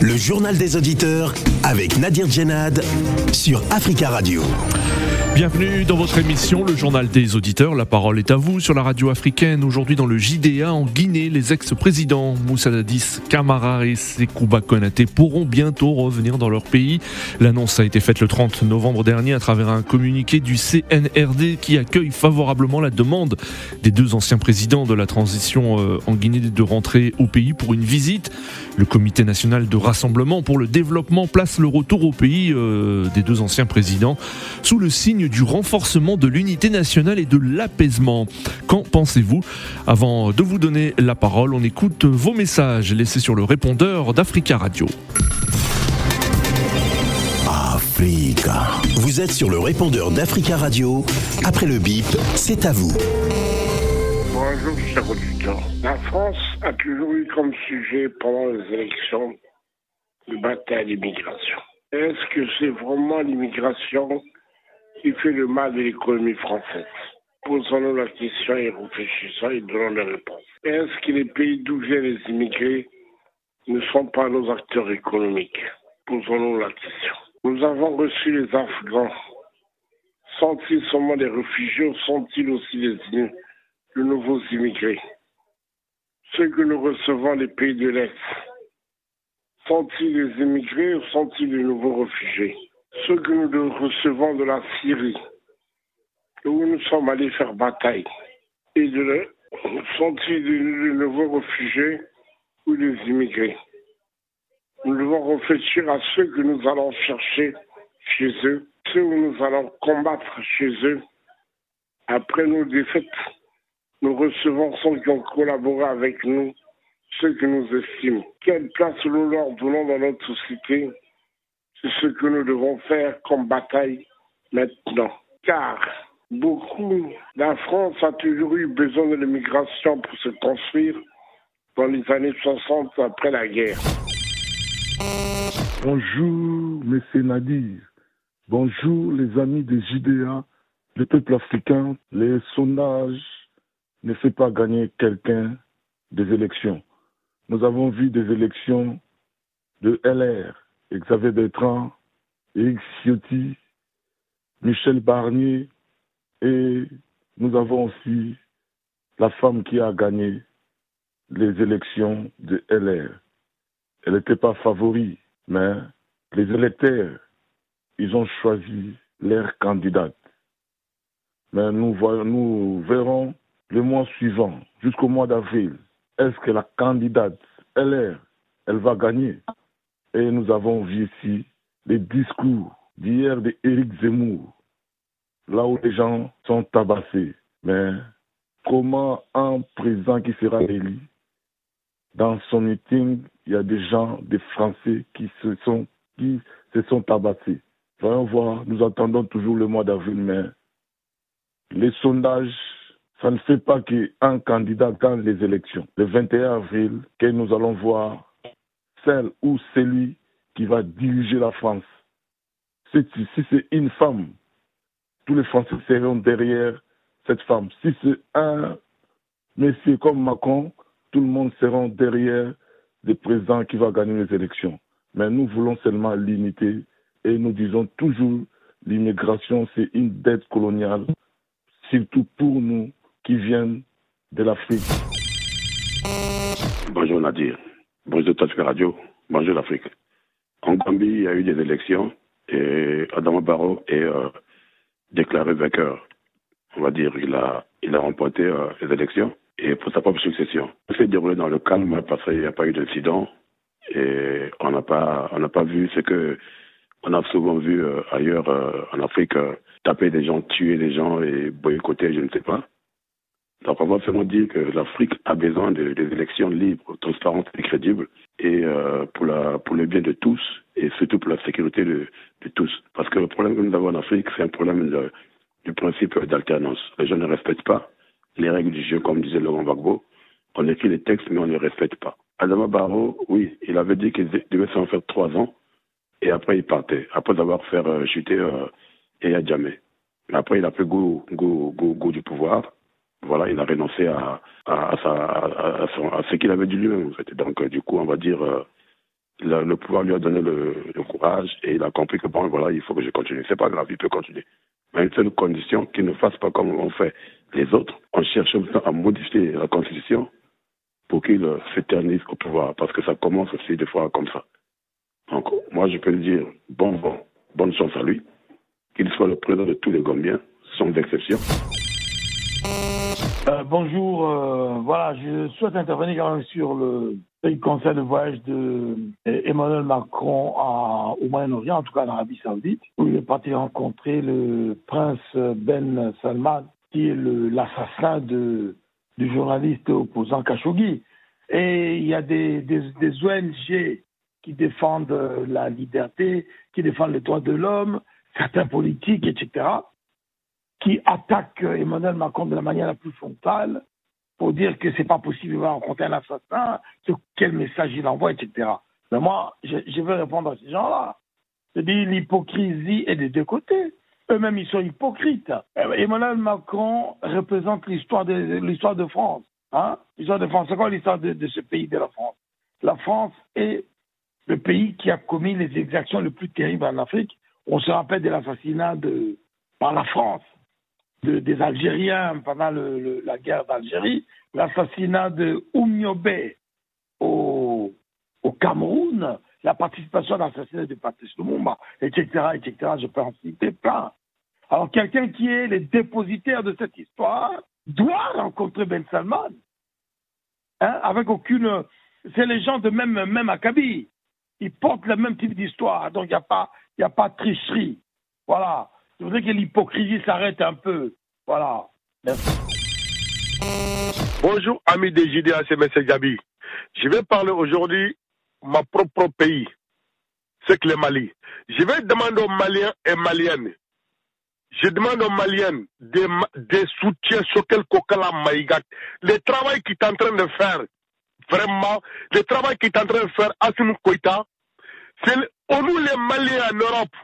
Le journal des auditeurs avec Nadir Djenad sur Africa Radio. Bienvenue dans votre émission, le journal des auditeurs. La parole est à vous sur la radio africaine. Aujourd'hui dans le JDA en Guinée, les ex-présidents Moussa Dadis, Camara et Sekouba Konaté pourront bientôt revenir dans leur pays. L'annonce a été faite le 30 novembre dernier à travers un communiqué du CNRD qui accueille favorablement la demande des deux anciens présidents de la transition euh, en Guinée de rentrer au pays pour une visite. Le comité national de rassemblement pour le développement place le retour au pays euh, des deux anciens présidents sous le signe du renforcement de l'unité nationale et de l'apaisement. Qu'en pensez-vous Avant de vous donner la parole, on écoute vos messages laissés sur le répondeur d'Africa Radio. Africa. Vous êtes sur le répondeur d'Africa Radio. Après le bip, c'est à vous. Bonjour, chers auditeurs. La France a toujours eu comme sujet pendant les élections de bataille d'immigration. Est-ce que c'est vraiment l'immigration qui fait le mal de l'économie française? Posons-nous la question et réfléchissons et donnons des réponses. Est-ce que les pays d'où viennent les immigrés ne sont pas nos acteurs économiques? Posons-nous la question. Nous avons reçu les Afghans. Sont-ils seulement des réfugiés ou sont-ils aussi des de nouveaux immigrés? Ceux que nous recevons des pays de l'Est, sont-ils des immigrés ou sont-ils de nouveaux réfugiés? Ceux que nous recevons de la Syrie, où nous sommes allés faire bataille, et de sont-ils de, nouveaux réfugiés ou des immigrés? Nous devons réfléchir à ceux que nous allons chercher chez eux, ceux où nous allons combattre chez eux. Après nos défaites, nous recevons ceux qui ont collaboré avec nous, ceux que nous estimons. Quelle place nous leur donnons dans notre société c'est ce que nous devons faire comme bataille maintenant. Car beaucoup, la France a toujours eu besoin de l'immigration pour se construire dans les années 60 après la guerre. Bonjour, M. Nadir. Bonjour, les amis des JDA, le peuple africain. Les sondages ne fait pas gagner quelqu'un des élections. Nous avons vu des élections de LR, Xavier Bertrand, Eric Ciotti, Michel Barnier, et nous avons aussi la femme qui a gagné les élections de LR. Elle n'était pas favori, mais les électeurs, ils ont choisi leur candidate. Mais nous, nous verrons le mois suivant, jusqu'au mois d'avril, est-ce que la candidate LR, elle va gagner? Et nous avons vu ici les discours d'hier d'Éric Zemmour, là où les gens sont tabassés. Mais comment un président qui sera élu, dans son meeting, il y a des gens, des Français qui se sont, qui se sont tabassés. Voyons voir, nous attendons toujours le mois d'avril, mais les sondages, ça ne fait pas qu'un candidat gagne les élections. Le 21 avril, que nous allons voir celle ou celui qui va diriger la France. Si, c'est une femme, tous les Français seront derrière cette femme. Si c'est un monsieur comme Macron, tout le monde sera derrière le président qui va gagner les élections. Mais nous voulons seulement l'unité et nous disons toujours l'immigration, c'est une dette coloniale, surtout pour nous qui viennent de l'Afrique. Bonjour Nadir. Bonjour Tachka Radio, bonjour l'Afrique. En Gambie, il y a eu des élections et Adama Barrow est euh, déclaré vainqueur. On va dire, il a, il a remporté euh, les élections et pour sa propre succession. Ça s'est déroulé dans le calme parce qu'il n'y a pas eu d'incident et on n'a pas, pas vu ce que on a souvent vu euh, ailleurs en Afrique, taper des gens, tuer des gens et boycotter, je ne sais pas. Donc on va seulement dire que l'Afrique a besoin des élections libres, transparentes et crédibles, et euh, pour, la, pour le bien de tous, et surtout pour la sécurité de, de tous. Parce que le problème que nous avons en Afrique, c'est un problème de, du principe d'alternance. Les gens ne respectent pas les règles du jeu, comme disait Laurent Gbagbo. On écrit les textes, mais on ne les respecte pas. Adama Barrow, oui, il avait dit qu'il devait s'en faire trois ans, et après il partait, après avoir fait euh, chuter euh, Yaya Jamais. Après, il a pris goût, goût, goût, goût du pouvoir voilà, il a renoncé à, ce qu'il avait dit lui-même. Donc, du coup, on va dire, euh, le, pouvoir lui a donné le, courage et il a compris que bon, voilà, il faut que je continue. C'est pas grave, il peut continuer. Mais une seule condition, qu'il ne fasse pas comme on fait les autres. On cherche à modifier la constitution pour qu'il s'éternise au pouvoir, parce que ça commence aussi des fois comme ça. Donc, moi, je peux lui dire bon, bon, bonne chance à lui, qu'il soit le président de tous les Gambiens, sans exception. Euh, bonjour, euh, voilà, je souhaite intervenir sur le, conseil de voyage de euh, Emmanuel Macron au Moyen-Orient, en tout cas en Arabie Saoudite, où il est parti rencontrer le prince Ben Salman, qui est l'assassin du journaliste opposant Khashoggi. Et il y a des ONG qui défendent la liberté, qui défendent les droits de l'homme, certains politiques, etc qui attaque Emmanuel Macron de la manière la plus frontale pour dire que c'est pas possible de rencontrer un assassin, quel message il envoie, etc. Mais moi, je, veux répondre à ces gens-là. Je dis l'hypocrisie est des deux côtés. Eux-mêmes, ils sont hypocrites. Emmanuel Macron représente l'histoire de, l'histoire de France. Hein? L'histoire de France, c'est quoi l'histoire de, de ce pays de la France? La France est le pays qui a commis les exactions les plus terribles en Afrique. On se rappelle de l'assassinat de, par la France des Algériens pendant la guerre d'Algérie, l'assassinat de Oumiobe au, Cameroun, la participation à l'assassinat de Patrice Lumumba, etc., etc., je peux en citer plein. Alors quelqu'un qui est le dépositaire de cette histoire doit rencontrer Ben Salman, hein, avec aucune... C'est les gens de même, même acabit. Ils portent le même type d'histoire, donc il n'y a, a pas de tricherie. Voilà. Je voudrais que l'hypocrisie s'arrête un peu. Voilà. Merci. Bonjour, amis des JDA, c'est M. Gabi. Je vais parler aujourd'hui mon propre pays, c'est que le Mali. Je vais demander aux Maliens et Maliennes, je demande aux Maliennes des, des soutiens sur quel Kokala Maïgak. Le travail qu'il est en train de faire, vraiment, le travail qu'il est en train de faire, Assimi Koïta, c'est nous les Maliens en Europe,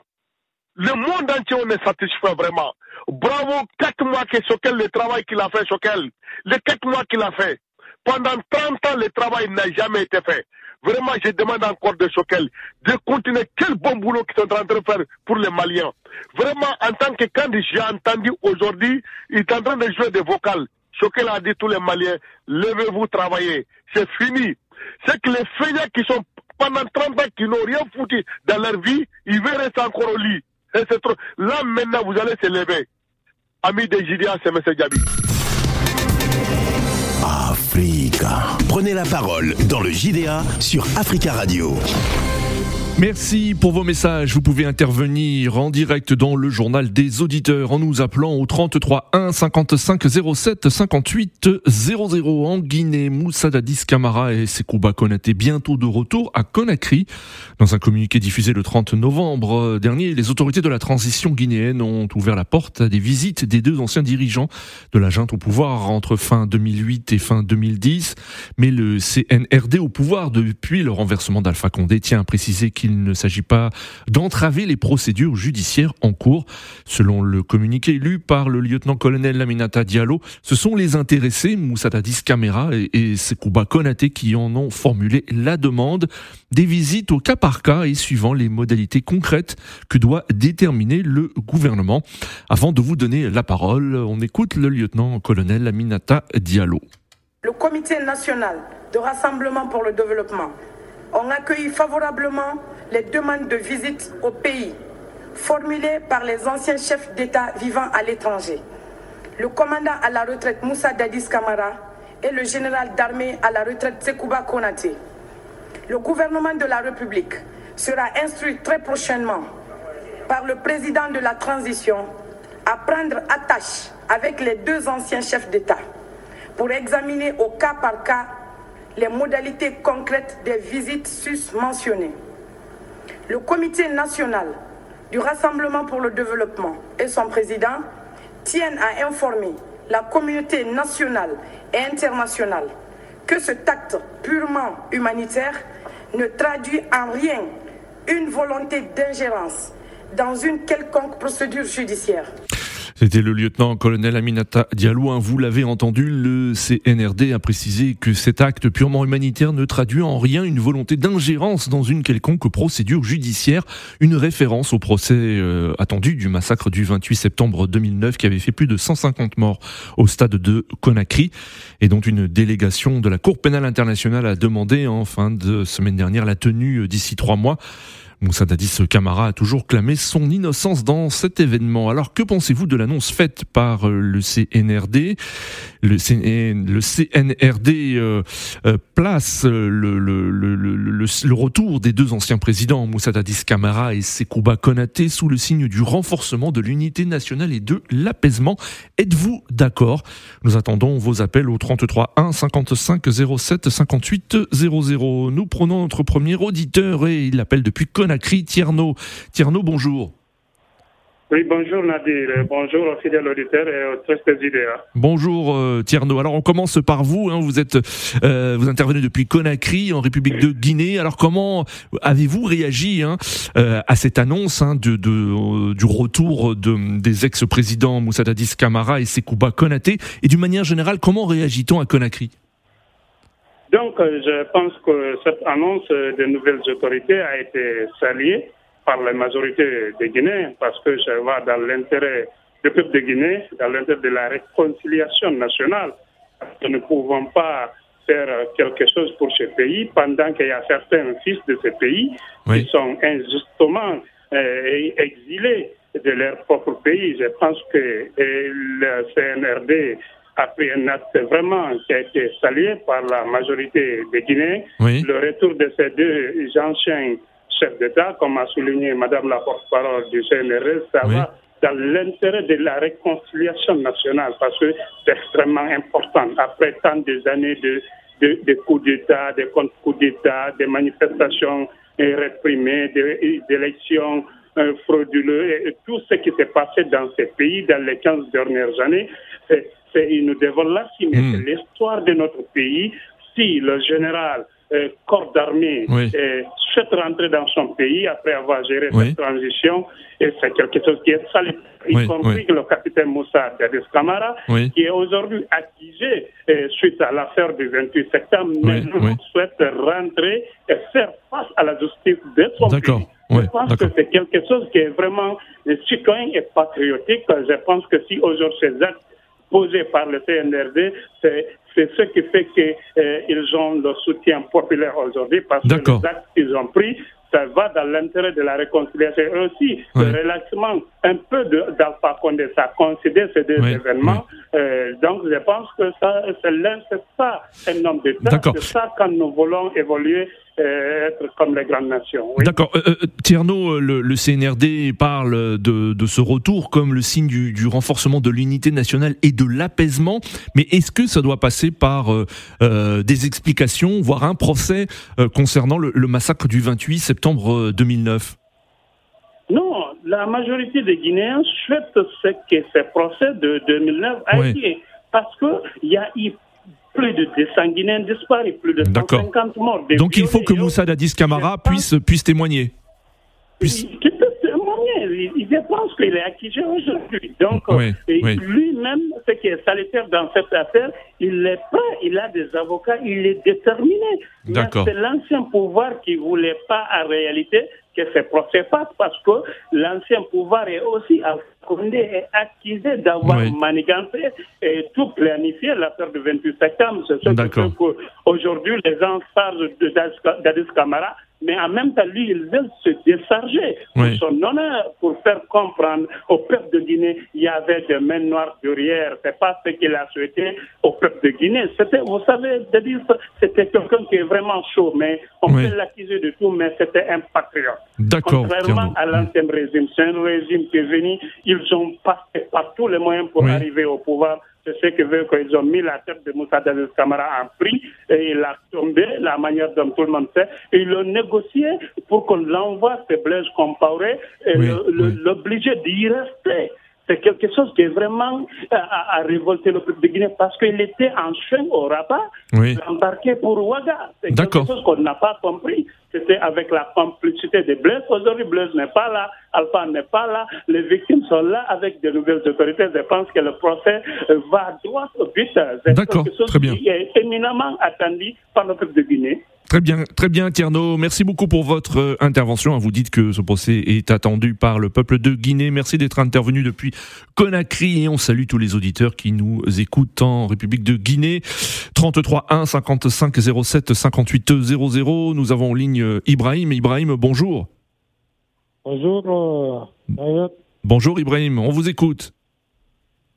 le monde entier, on est satisfait vraiment. Bravo, quatre mois que Sokel, le travail qu'il a fait, Sokel. Les quatre mois qu'il a fait. Pendant 30 ans, le travail n'a jamais été fait. Vraiment, je demande encore de Sokel de continuer. Quel bon boulot qu'ils sont en train de faire pour les Maliens. Vraiment, en tant que candidat, j'ai entendu aujourd'hui, il est en train de jouer des vocales. Sokel a dit tous les Maliens, levez-vous, travaillez. C'est fini. C'est que les feignants qui sont pendant 30 ans, qui n'ont rien foutu dans leur vie, ils veulent rester encore au lit. Là, maintenant, vous allez se lever. Ami des Gideon, c'est M. Gabi. Africa. Prenez la parole dans le JDA sur Africa Radio. Merci pour vos messages. Vous pouvez intervenir en direct dans le journal des auditeurs en nous appelant au 33 1 55 07 58 00 en Guinée. Moussa Dadis Camara et Sekouba Konaté bientôt de retour à Conakry. Dans un communiqué diffusé le 30 novembre dernier, les autorités de la transition guinéenne ont ouvert la porte à des visites des deux anciens dirigeants de la junte au pouvoir entre fin 2008 et fin 2010. Mais le CNRD au pouvoir depuis le renversement d'Alpha Condé tient à préciser qu'il il ne s'agit pas d'entraver les procédures judiciaires en cours. Selon le communiqué lu par le lieutenant-colonel Laminata Diallo, ce sont les intéressés, Moussa Tadis Kamera et, Sekouba Konaté, qui en ont formulé la demande des visites au cas par cas et suivant les modalités concrètes que doit déterminer le gouvernement. Avant de vous donner la parole, on écoute le lieutenant-colonel Laminata Diallo. Le comité national de rassemblement pour le développement ont accueilli favorablement les demandes de visite au pays formulées par les anciens chefs d'État vivant à l'étranger. Le commandant à la retraite Moussa Dadis Kamara et le général d'armée à la retraite Sekouba Konaté. Le gouvernement de la République sera instruit très prochainement par le président de la transition à prendre attache avec les deux anciens chefs d'État pour examiner au cas par cas les modalités concrètes des visites sus-mentionnées. Le Comité national du Rassemblement pour le développement et son président tiennent à informer la communauté nationale et internationale que ce acte purement humanitaire ne traduit en rien une volonté d'ingérence dans une quelconque procédure judiciaire. C'était le lieutenant-colonel Aminata Diallo. Hein. Vous l'avez entendu, le CNRD a précisé que cet acte purement humanitaire ne traduit en rien une volonté d'ingérence dans une quelconque procédure judiciaire. Une référence au procès euh, attendu du massacre du 28 septembre 2009 qui avait fait plus de 150 morts au stade de Conakry et dont une délégation de la Cour pénale internationale a demandé en fin de semaine dernière la tenue d'ici trois mois. Moussa Dadis Camara a toujours clamé son innocence dans cet événement. Alors que pensez-vous de l'annonce faite par euh, le CNRD le, CNRD euh, euh, place le, retour des deux anciens présidents, Moussa Dadis Camara et Sekouba Konaté, sous le signe du renforcement de l'unité nationale et de l'apaisement. Êtes-vous d'accord? Nous attendons vos appels au 33 1 55 07 58 00. Nous prenons notre premier auditeur et il appelle depuis Konaté Conakry, Tierno. Tierno, bonjour. Oui, bonjour Nadir, bonjour aux fidèles auditeurs et aux très idéas. Bonjour euh, Tierno. Alors on commence par vous. Hein. Vous êtes, euh, vous intervenez depuis Conakry en République de Guinée. Alors comment avez-vous réagi hein, euh, à cette annonce hein, de, du retour de, des ex-présidents Moussa Dadis Camara et Sekouba Konaté? Et d'une manière générale, comment réagit-on à Conakry? Donc, euh, je pense que cette annonce des nouvelles autorités a été saluée par la majorité des Guinéens parce que ça va dans l'intérêt du peuple de Guinée, dans l'intérêt de la réconciliation nationale. Nous ne pouvons pas faire quelque chose pour ce pays pendant qu'il y a certains fils de ce pays qui sont injustement euh, exilés de leur propre pays. Je pense que le CNRD a pris un acte vraiment qui a été salué par la majorité des Guinéens. Le retour de ces deux anciens chefs d'État, comme a souligné Madame la porte-parole du CNRS, ça va dans l'intérêt de la réconciliation nationale parce que c'est extrêmement important. Après tant des années de, de, coups d'État, de contre-coups d'État, des manifestations réprimées, des élections euh, frauduleuses, et tout ce qui s'est passé dans ces pays dans les 15 dernières années, c'est nous devons l'assumer. Hmm. l'histoire de notre pays. Si le général euh, corps d'armée euh, souhaite rentrer dans son pays après avoir géré cette transition, et c'est quelque chose qui est salé, y compris le capitaine Moussa Dadis Kamara, qui est aujourd'hui accusé euh, suite à l'affaire du 28 septembre, souhaite rentrer et faire face à la justice de son pays. Je pense que c'est quelque chose qui est vraiment citoyen et patriotique. Je pense que si aujourd'hui ces actes posé par le CNRD, c'est ce qui fait qu'ils euh, ont le soutien populaire aujourd'hui parce que les actes qu'ils ont pris, ça va dans l'intérêt de la réconciliation et aussi le relaxement un peu d'Alpha Condé. Ça considère ces deux événements. Euh, donc je pense que ça, c'est ça un homme d'État. C'est ça quand nous voulons évoluer être comme les grandes nations. D'accord. Euh, euh, Tierno, le, CNRD parle de, de, ce retour comme le signe du, du renforcement de l'unité nationale et de l'apaisement. Mais est-ce que ça doit passer par des explications, voire un procès concernant le, massacre du 28 septembre 2009 Non, la majorité des Guinéens souhaitent ce que ce procès de 2009 a été. Parce qu'il y a eu plus de 200 Guinéens disparus, plus de 150 morts. Donc il faut que Moussa Dadis Camara puisse, puisse témoigner. Puisse... Il peut témoigner. Je pense qu'il est accusé aujourd'hui. Donc lui-même, ce qui est salutaire dans cette affaire, il est prêt, il a des avocats, il est déterminé. C'est l'ancien pouvoir qui ne voulait pas en réalité que ce procès passe parce que l'ancien pouvoir est aussi Condé est accusé d'avoir manigancé et tout planifié l'affaire du 28 septembre. C'est ce que fait qu'aujourd'hui les gens parlent d'Adis Camara mais en même temps, lui, il veut se décharger pour son honneur, pour faire comprendre au peuple de Guinée il y avait des mains noires derrière. C'est pas ce qu'il a souhaité au peuple de Guinée. C'était, vous savez, c'était quelqu'un qui est vraiment chaud, mais on peut l'accuser de tout, mais c'était un patriote. D'accord. Contrairement à l'ancien régime, c'est un régime qui est venu, ils ont passé par tous les moyens pour arriver au pouvoir c'est ce qui veut qu'ils ont mis la tête de Moussa Dadis Kamara en prix et il a tombé, la manière dont tout le monde sait. Et ils l'ont négocié pour qu'on l'envoie, ce Blaise Compaoré, et l'obliger d'y rester. C'est quelque chose qui est vraiment à, à révolter le peuple de Guinée parce qu'il était en chemin au rabat, Oui. embarqué pour Ouaga. C'est quelque chose qu'on n'a pas compris. C'était avec la complicité de Blaise. Aujourd'hui, Blaise n'est pas là, Alpha n'est pas là, les victimes sont là avec de nouvelles autorités. Je pense que le procès euh, va droit au but. C'est quelque chose très bien. qui est éminemment attendu par le peuple de Guinée. Très bien, très bien, Tierno. Merci beaucoup pour votre euh, intervention. Vous dites que ce procès est attendu par le peuple de Guinée. Merci d'être intervenu depuis Conakry et on salue tous les auditeurs qui nous écoutent en République de Guinée. 33 1 55 07 58 00. Nous avons en ligne euh, Ibrahim. Ibrahim, bonjour. Bonjour, euh. Bonjour Ibrahim, on vous écoute.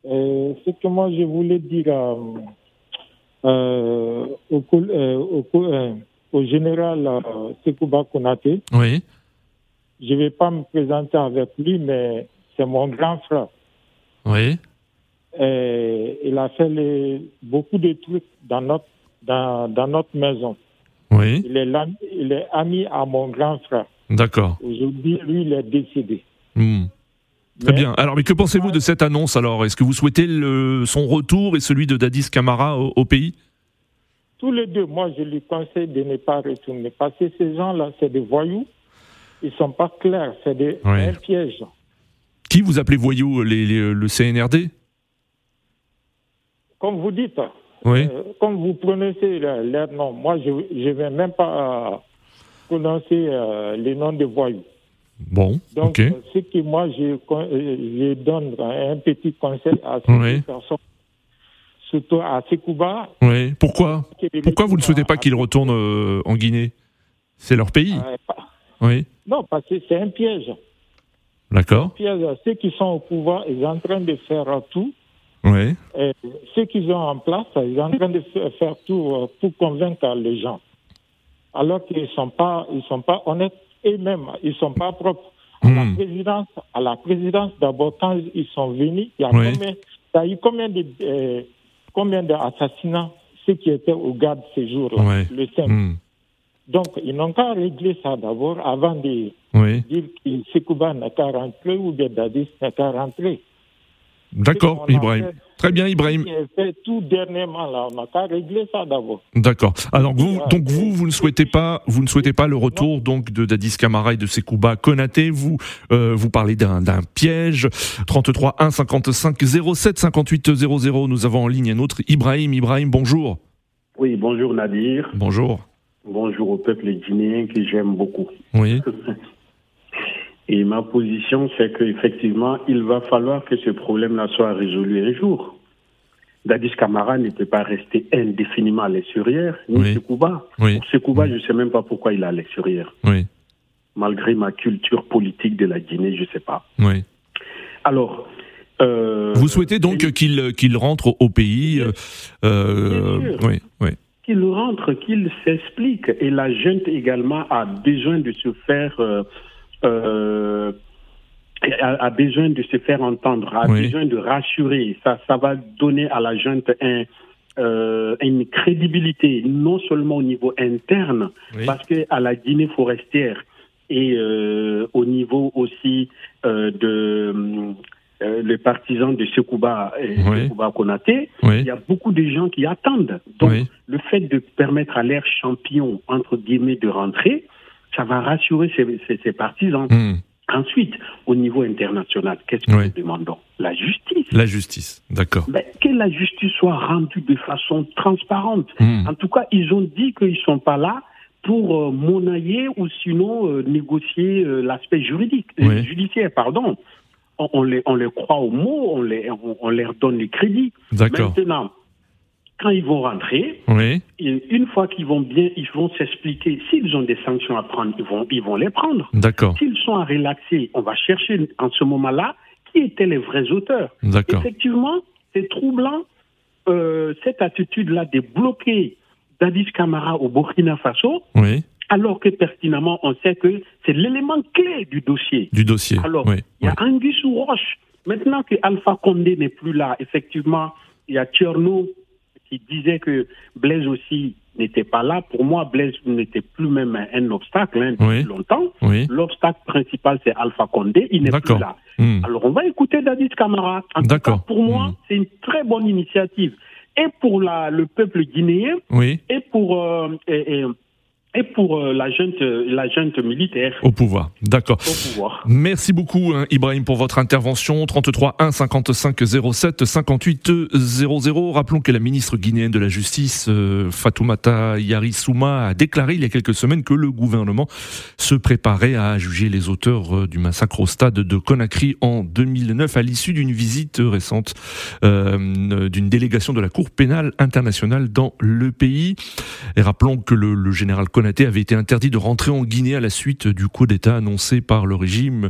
Euh, ce que moi je voulais dire euh, au, au, au général euh, Sekouba Konaté, Oui. je ne vais pas me présenter avec lui, mais c'est mon grand frère. Oui. Et il a fait les- beaucoup de trucs dans notre, dans, dans notre maison. Oui. Il est, l'ami- il est ami à mon grand frère. D'accord. Aujourd'hui, lui, il est décédé. Hmm. Très bien. Alors, mais que pensez-vous de cette annonce alors? Est-ce que vous souhaitez le- son retour et celui de Dadis Camara au, au pays? Tous les deux, moi, je lui conseille de ne pas retourner. Parce que ces gens-là, c'est des voyous. Ils sont pas clairs. C'est des, Ouais. un piège. Qui vous appelez voyou les- les- Le CNRD Comme vous dites, Oui. euh, comme vous prononcez leur, nom, moi, je ne vais même pas euh, prononcer euh, les noms des voyous. Bon, Donc, euh, ce que moi, je, euh, je donne un petit conseil à ces Oui. personnes, surtout à Sekouba. Oui. Pourquoi Pourquoi vous ne souhaitez pas qu'ils retournent euh, en Guinée? C'est leur pays. euh, Oui. Non, parce que c'est un piège. D'accord. piège. Ceux qui sont au pouvoir, ils sont en train de faire tout. Oui. Et ceux qui sont en place, ils sont en train de fa- faire tout euh, pour convaincre les gens. Alors qu'ils ne sont pas, ils sont pas honnêtes eux-mêmes, ils ne sont pas propres. À la Hmm. présidence, à la présidence d'abord, quand ils sont venus, il y a Oui. combien, il y a eu combien de, euh, combien d'assassinats, ceux qui étaient au garde ces jours-là, Ouais. le 5. Hmm. Donc, ils n'ont qu'à régler ça d'abord avant de Oui. dire que Sekouba n'a qu'à rentrer ou bien Dadis n'a qu'à rentrer. D'accord, Ibrahim. fait- Très bien, Ibrahim. fait tout dernièrement là, on n'a qu'à régler ça d'abord. D'accord. Alors vous, donc vous, vous ne souhaitez pas, vous ne souhaitez pas le retour donc de Dadis Camara et de Sekouba Konaté. Vous, euh, vous parlez d'un d'un piège. 33 1 55 07 58 00. Nous avons en ligne un autre Ibrahim. Ibrahim, bonjour. Oui, bonjour Nadir. Bonjour. Bonjour au peuple guinéen que j'aime beaucoup. Oui. Et ma position, c'est qu'effectivement, il va falloir que ce problème-là soit résolu un jour. Dadis Camara ne peut pas rester indéfiniment à l'extérieur, ni Oui. Sekouba. Oui. Pour Sekouba, je ne sais même pas pourquoi il est à l'extérieur. Oui. Malgré ma culture politique de la Guinée, je ne sais pas. Oui. Alors. euh, Vous souhaitez donc qu'il qu'il rentre au, pays euh, euh. Oui. Oui. qu'il rentre, qu'il s'explique. Et la junte également a besoin de se faire, euh, a, a besoin de se faire entendre, a Oui. besoin de rassurer. Ça, ça va donner à la junte un, euh, une crédibilité, non seulement au niveau interne, Oui. parce que à la Guinée forestière et euh, au niveau aussi de euh, les partisans de Sekouba et Oui. Sekouba Konaté, Oui. il y a beaucoup de gens qui attendent. Donc, Oui. le fait de permettre à l'air champion, entre guillemets, de rentrer, ça va rassurer ces partisans. Hmm. Ensuite, au niveau international, qu'est-ce que Oui. nous demandons? La justice. La justice. D'accord. Ben, que la justice soit rendue de façon transparente. Hmm. En tout cas, ils ont dit qu'ils ne sont pas là pour euh, monnayer ou sinon euh, négocier euh, l'aspect juridique, euh, Oui. judiciaire, pardon. On, on les, on les croit au mot, on, les, on, on leur donne les crédits. D'accord. Maintenant, quand ils vont rentrer, Oui. une fois qu'ils vont bien, ils vont s'expliquer. S'ils ont des sanctions à prendre, ils vont, ils vont les prendre. D'accord. S'ils sont à relaxer, on va chercher en ce moment-là qui étaient les vrais auteurs. D'accord. Effectivement, c'est troublant euh, cette attitude-là de bloquer Dadis Camara au Burkina Faso, Oui. alors que pertinemment on sait que c'est l'élément clé du dossier. Du dossier. Alors, Oui. il y a Angus ou Roche. Maintenant que Alpha Condé n'est plus là, effectivement, il y a Tcherno qui disait que Blaise aussi n'était pas là. Pour moi, Blaise n'était plus même un, obstacle hein, depuis longtemps. L'obstacle principal, c'est Alpha Condé. Il n'est plus là. Hmm. Alors, on va écouter David Camara. En tout cas, pour moi, hmm. c'est une très bonne initiative. Et pour la, le peuple guinéen, et pour euh, et pour euh, la junte, la junte militaire. Au pouvoir, d'accord. Merci beaucoup hein, Ibrahim pour votre intervention. 33 1 55 07 58 00. Rappelons que la ministre guinéenne de la Justice, euh, Fatoumata Yarissouma, a déclaré il y a quelques semaines que le gouvernement se préparait à juger les auteurs euh, du massacre au stade de Conakry en 2009 à l'issue d'une visite récente d'une délégation de la Cour pénale internationale dans le pays. Et rappelons que le, le général avait été interdit de rentrer en Guinée à la suite du coup d'État annoncé par le régime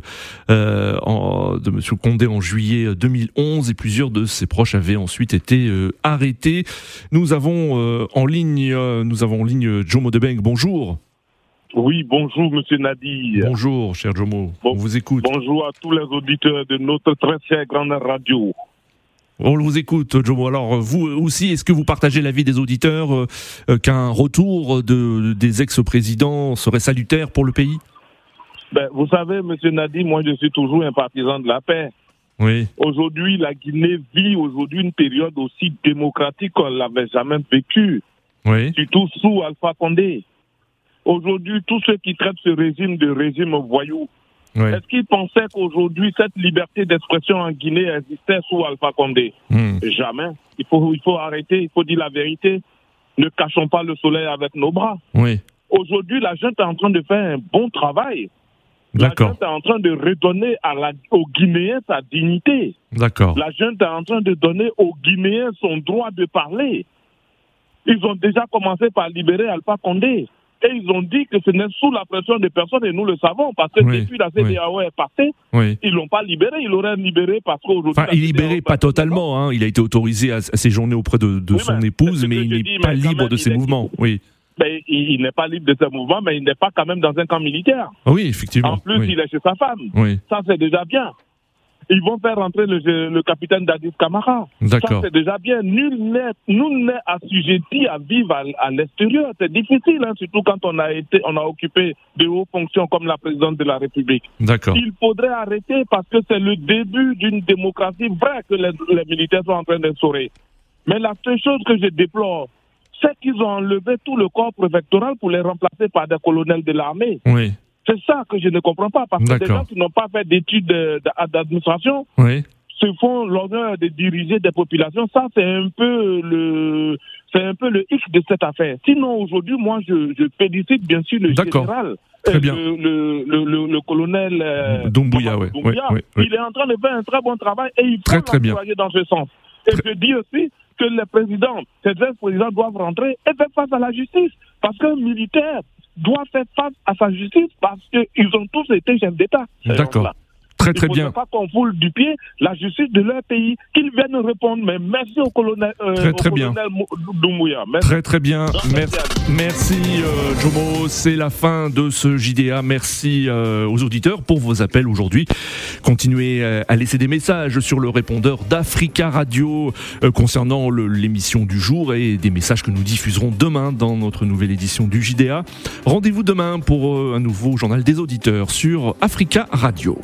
euh, de M. Condé en juillet 2011 et plusieurs de ses proches avaient ensuite été euh, arrêtés. Nous avons euh, en ligne, nous avons en ligne Jomo Debeng. Bonjour. Oui, bonjour Monsieur Nadi. Bonjour, cher Jomo. On vous écoute. Bonjour à tous les auditeurs de notre très chère grande radio. On vous écoute, Jomo. Alors, vous aussi, est-ce que vous partagez l'avis des auditeurs euh, euh, qu'un retour de, des ex-présidents serait salutaire pour le pays? Ben, Vous savez, Monsieur Nadi, moi, je suis toujours un partisan de la paix. Oui. Aujourd'hui, la Guinée vit aujourd'hui une période aussi démocratique qu'on l'avait jamais vécue. Oui. Surtout sous Alpha Condé. Aujourd'hui, tous ceux qui traitent ce régime de régime voyou, est-ce qu'ils pensaient qu'aujourd'hui, cette liberté d'expression en Guinée existait sous Alpha Condé hmm. Jamais. Il faut, il faut arrêter, il faut dire la vérité. Ne cachons pas le soleil avec nos bras. Oui. Aujourd'hui, la junte est en train de faire un bon travail. La junte est en train de redonner à la, aux Guinéens sa dignité. D'accord. La junte est en train de donner aux Guinéens son droit de parler. Ils ont déjà commencé par libérer Alpha Condé. Et ils ont dit que ce n'est sous la pression des personnes, et nous le savons, parce que depuis la CDAO est passée, ils l'ont pas libéré, ils l'auraient libéré parce qu'aujourd'hui... Enfin, il libéré pas totalement, hein. il a été autorisé à, séjourner auprès de, son épouse, mais il n'est pas libre de ses mouvements. Oui. Il, n'est pas libre de ses mouvements, mais il n'est pas quand même dans un camp militaire. Oui, effectivement. En plus, il est chez sa femme. Ça, c'est déjà bien ils vont faire rentrer le, capitaine Dadis Camara. Ça, c'est déjà bien. Nul n'est assujetti à vivre à, l'extérieur. C'est difficile, hein, surtout quand on a été, on a occupé de hauts fonctions comme la présidente de la République. Il faudrait arrêter parce que c'est le début d'une démocratie vraie que les, les militaires sont en train d'instaurer. Mais la seule chose que je déplore, c'est qu'ils ont enlevé tout le corps préfectoral pour les remplacer par des colonels de l'armée. Oui. C'est ça que je ne comprends pas, parce que des gens qui n'ont pas fait d'études d'administration se font l'honneur de diriger des populations. Ça, c'est un peu le, c'est un peu le hic de cette affaire. Sinon, aujourd'hui, moi, je, je, félicite bien sûr le général. Très euh, bien. Le, le, le, colonel euh, Doumbouya, ouais. Il est en train de faire un très bon travail et il faut l'encourager dans ce sens. Et je dis aussi que les présidents, ces ex-présidents doivent rentrer et faire face à la justice. Parce qu'un militaire doit faire face à sa justice parce qu'ils ont tous été chefs d'État. D'accord. Très très bien. Pas qu'on foule du pied la justice de leur pays, qu'ils viennent répondre. Mais merci au colonel, euh, très, très bien. Très très bien. Merci, merci euh, Jomo. C'est la fin de ce JDA. Merci euh, aux auditeurs pour vos appels aujourd'hui. Continuez à laisser des messages sur le répondeur d'Africa Radio concernant l'émission du jour et des messages que nous diffuserons demain dans notre nouvelle édition du JDA. Rendez-vous demain pour un nouveau journal des auditeurs sur Africa Radio.